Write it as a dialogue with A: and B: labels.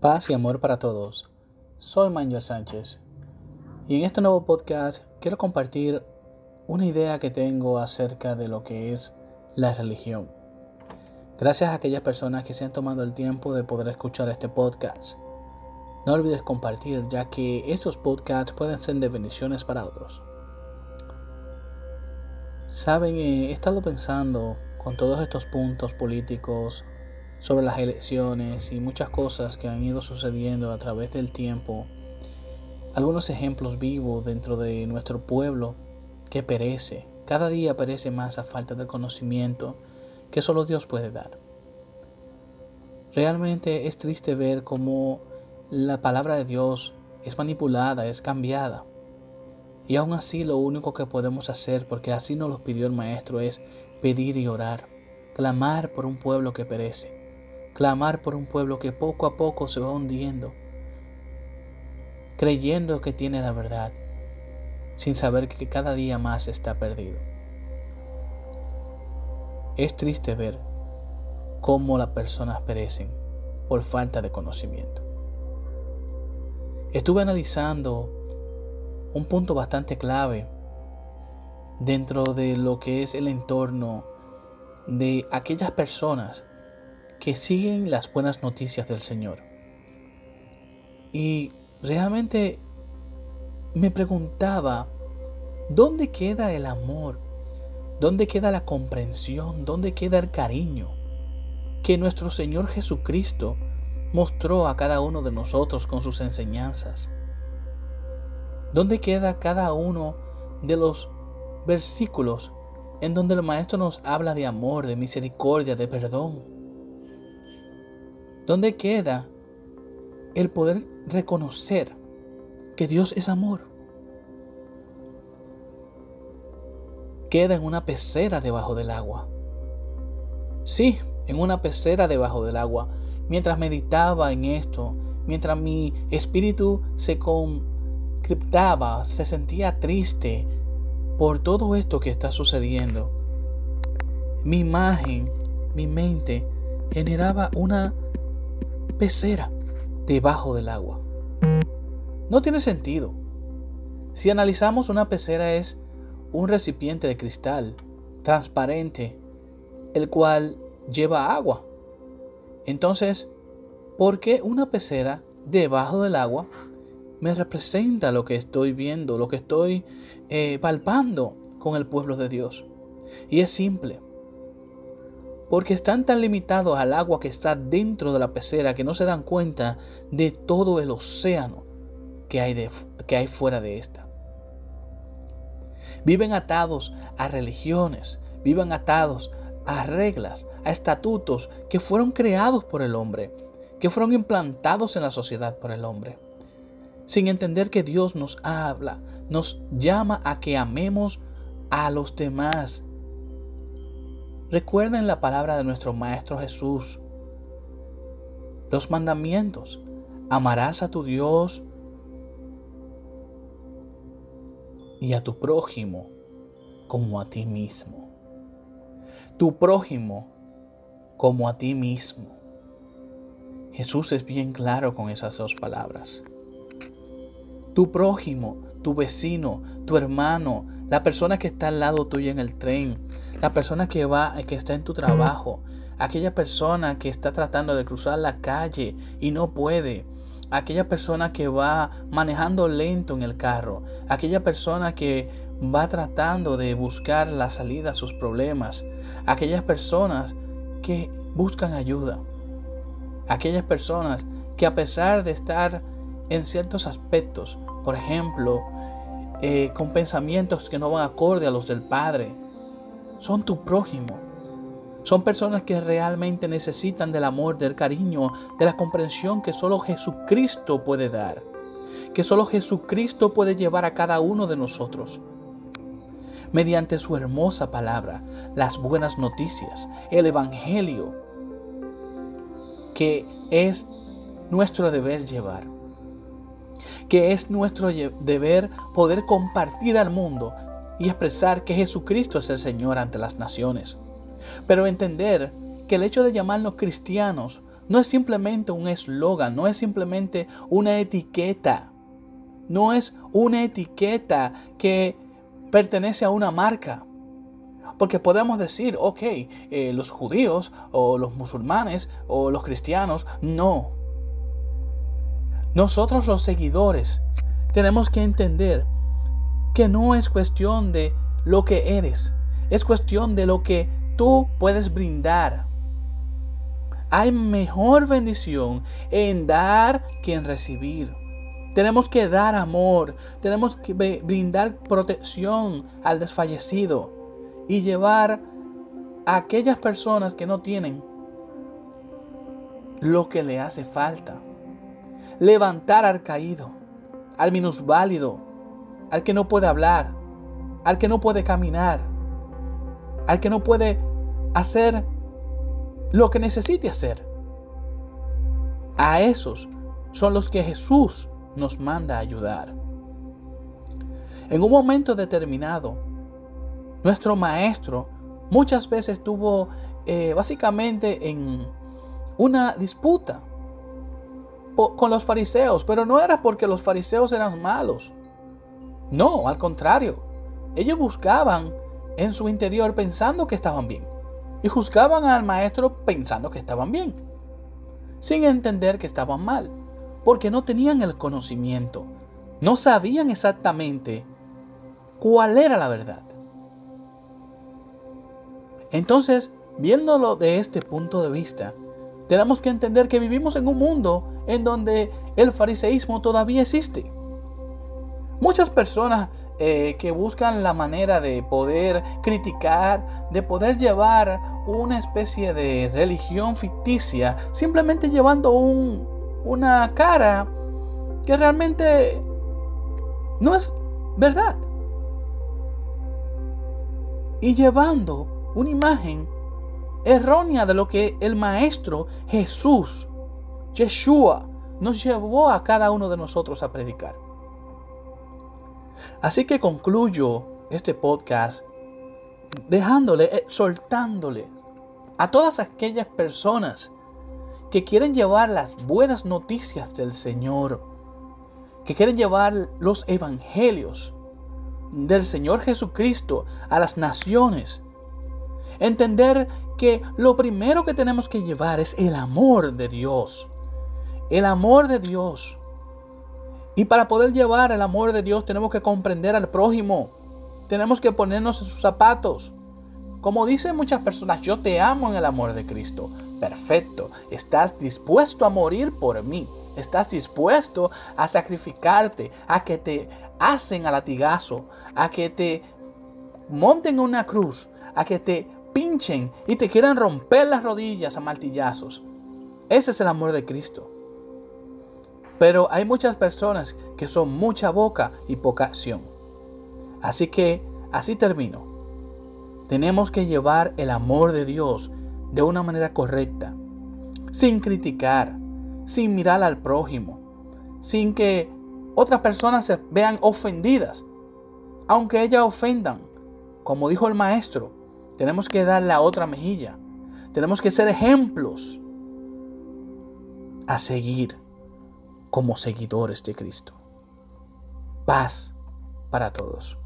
A: Paz y amor para todos. Soy Manuel Sánchez y en este nuevo podcast quiero compartir una idea que tengo acerca de lo que es la religión. Gracias a aquellas personas que se han tomado el tiempo de poder escuchar este podcast. No olvides compartir ya que estos podcasts pueden ser de bendiciones para otros. Saben, he estado pensando con todos estos puntos políticos sobre las elecciones y muchas cosas que han ido sucediendo a través del tiempo. Algunos ejemplos vivos dentro de nuestro pueblo que perece, cada día perece más a falta del conocimiento que solo Dios puede dar. Realmente es triste ver cómo la palabra de Dios es manipulada, es cambiada. Y aún así lo único que podemos hacer, porque así nos lo pidió el Maestro, es pedir y orar, clamar por un pueblo que perece clamar por un pueblo que poco a poco se va hundiendo, creyendo que tiene la verdad, sin saber que cada día más está perdido. Es triste ver cómo las personas perecen por falta de conocimiento. Estuve analizando un punto bastante clave dentro de lo que es el entorno de aquellas personas que siguen las buenas noticias del Señor. Y realmente me preguntaba, ¿dónde queda el amor? ¿Dónde queda la comprensión? ¿Dónde queda el cariño que nuestro Señor Jesucristo mostró a cada uno de nosotros con sus enseñanzas? ¿Dónde queda cada uno de los versículos en donde el Maestro nos habla de amor, de misericordia, de perdón? ¿Dónde queda el poder reconocer que Dios es amor? Queda en una pecera debajo del agua. Sí, en una pecera debajo del agua. Mientras meditaba en esto, mientras mi espíritu se concriptaba, se sentía triste por todo esto que está sucediendo. Mi imagen, mi mente generaba una pecera debajo del agua. No tiene sentido. Si analizamos una pecera es un recipiente de cristal transparente, el cual lleva agua. Entonces, ¿por qué una pecera debajo del agua me representa lo que estoy viendo, lo que estoy eh, palpando con el pueblo de Dios? Y es simple porque están tan limitados al agua que está dentro de la pecera que no se dan cuenta de todo el océano que hay, que hay fuera de esta. Viven atados a religiones, viven atados a reglas, a estatutos que fueron creados por el hombre, que fueron implantados en la sociedad por el hombre, sin entender que Dios nos habla, nos llama a que amemos a los demás, Recuerden la palabra de nuestro Maestro Jesús. Los mandamientos. Amarás a tu Dios y a tu prójimo como a ti mismo. Tu prójimo como a ti mismo. Jesús es bien claro con esas dos palabras. Tu prójimo, tu vecino, tu hermano, la persona que está al lado tuyo en el tren, la persona que va, que está en tu trabajo, aquella persona que está tratando de cruzar la calle y no puede, aquella persona que va manejando lento en el carro, aquella persona que va tratando de buscar la salida a sus problemas, aquellas personas que buscan ayuda, aquellas personas que a pesar de estar en ciertos aspectos, por ejemplo, eh, con pensamientos que no van acorde a los del Padre. Son tu prójimo. Son personas que realmente necesitan del amor, del cariño, de la comprensión que solo Jesucristo puede dar. Que solo Jesucristo puede llevar a cada uno de nosotros. Mediante su hermosa palabra, las buenas noticias, el Evangelio, que es nuestro deber llevar que es nuestro deber poder compartir al mundo y expresar que Jesucristo es el Señor ante las naciones. Pero entender que el hecho de llamarnos cristianos no es simplemente un eslogan, no es simplemente una etiqueta, no es una etiqueta que pertenece a una marca. Porque podemos decir, ok, eh, los judíos o los musulmanes o los cristianos, no. Nosotros los seguidores tenemos que entender que no es cuestión de lo que eres, es cuestión de lo que tú puedes brindar. Hay mejor bendición en dar que en recibir. Tenemos que dar amor, tenemos que brindar protección al desfallecido y llevar a aquellas personas que no tienen lo que le hace falta. Levantar al caído, al minusválido, al que no puede hablar, al que no puede caminar, al que no puede hacer lo que necesite hacer. A esos son los que Jesús nos manda a ayudar. En un momento determinado, nuestro maestro muchas veces estuvo eh, básicamente en una disputa con los fariseos, pero no era porque los fariseos eran malos. No, al contrario. Ellos buscaban en su interior pensando que estaban bien y juzgaban al maestro pensando que estaban bien, sin entender que estaban mal porque no tenían el conocimiento, no sabían exactamente cuál era la verdad. Entonces, viéndolo de este punto de vista, tenemos que entender que vivimos en un mundo en donde el fariseísmo todavía existe. Muchas personas eh, que buscan la manera de poder criticar, de poder llevar una especie de religión ficticia, simplemente llevando un, una cara que realmente no es verdad. Y llevando una imagen errónea de lo que el Maestro Jesús, Yeshua, nos llevó a cada uno de nosotros a predicar. Así que concluyo este podcast dejándole, soltándole a todas aquellas personas que quieren llevar las buenas noticias del Señor, que quieren llevar los evangelios del Señor Jesucristo a las naciones. Entender que lo primero que tenemos que llevar es el amor de Dios. El amor de Dios. Y para poder llevar el amor de Dios tenemos que comprender al prójimo. Tenemos que ponernos en sus zapatos. Como dicen muchas personas, yo te amo en el amor de Cristo. Perfecto. Estás dispuesto a morir por mí. Estás dispuesto a sacrificarte, a que te hacen a latigazo, a que te monten una cruz, a que te pinchen y te quieran romper las rodillas a martillazos. Ese es el amor de Cristo. Pero hay muchas personas que son mucha boca y poca acción. Así que así termino. Tenemos que llevar el amor de Dios de una manera correcta, sin criticar, sin mirar al prójimo, sin que otras personas se vean ofendidas, aunque ellas ofendan. Como dijo el maestro, tenemos que dar la otra mejilla. Tenemos que ser ejemplos a seguir como seguidores de Cristo. Paz para todos.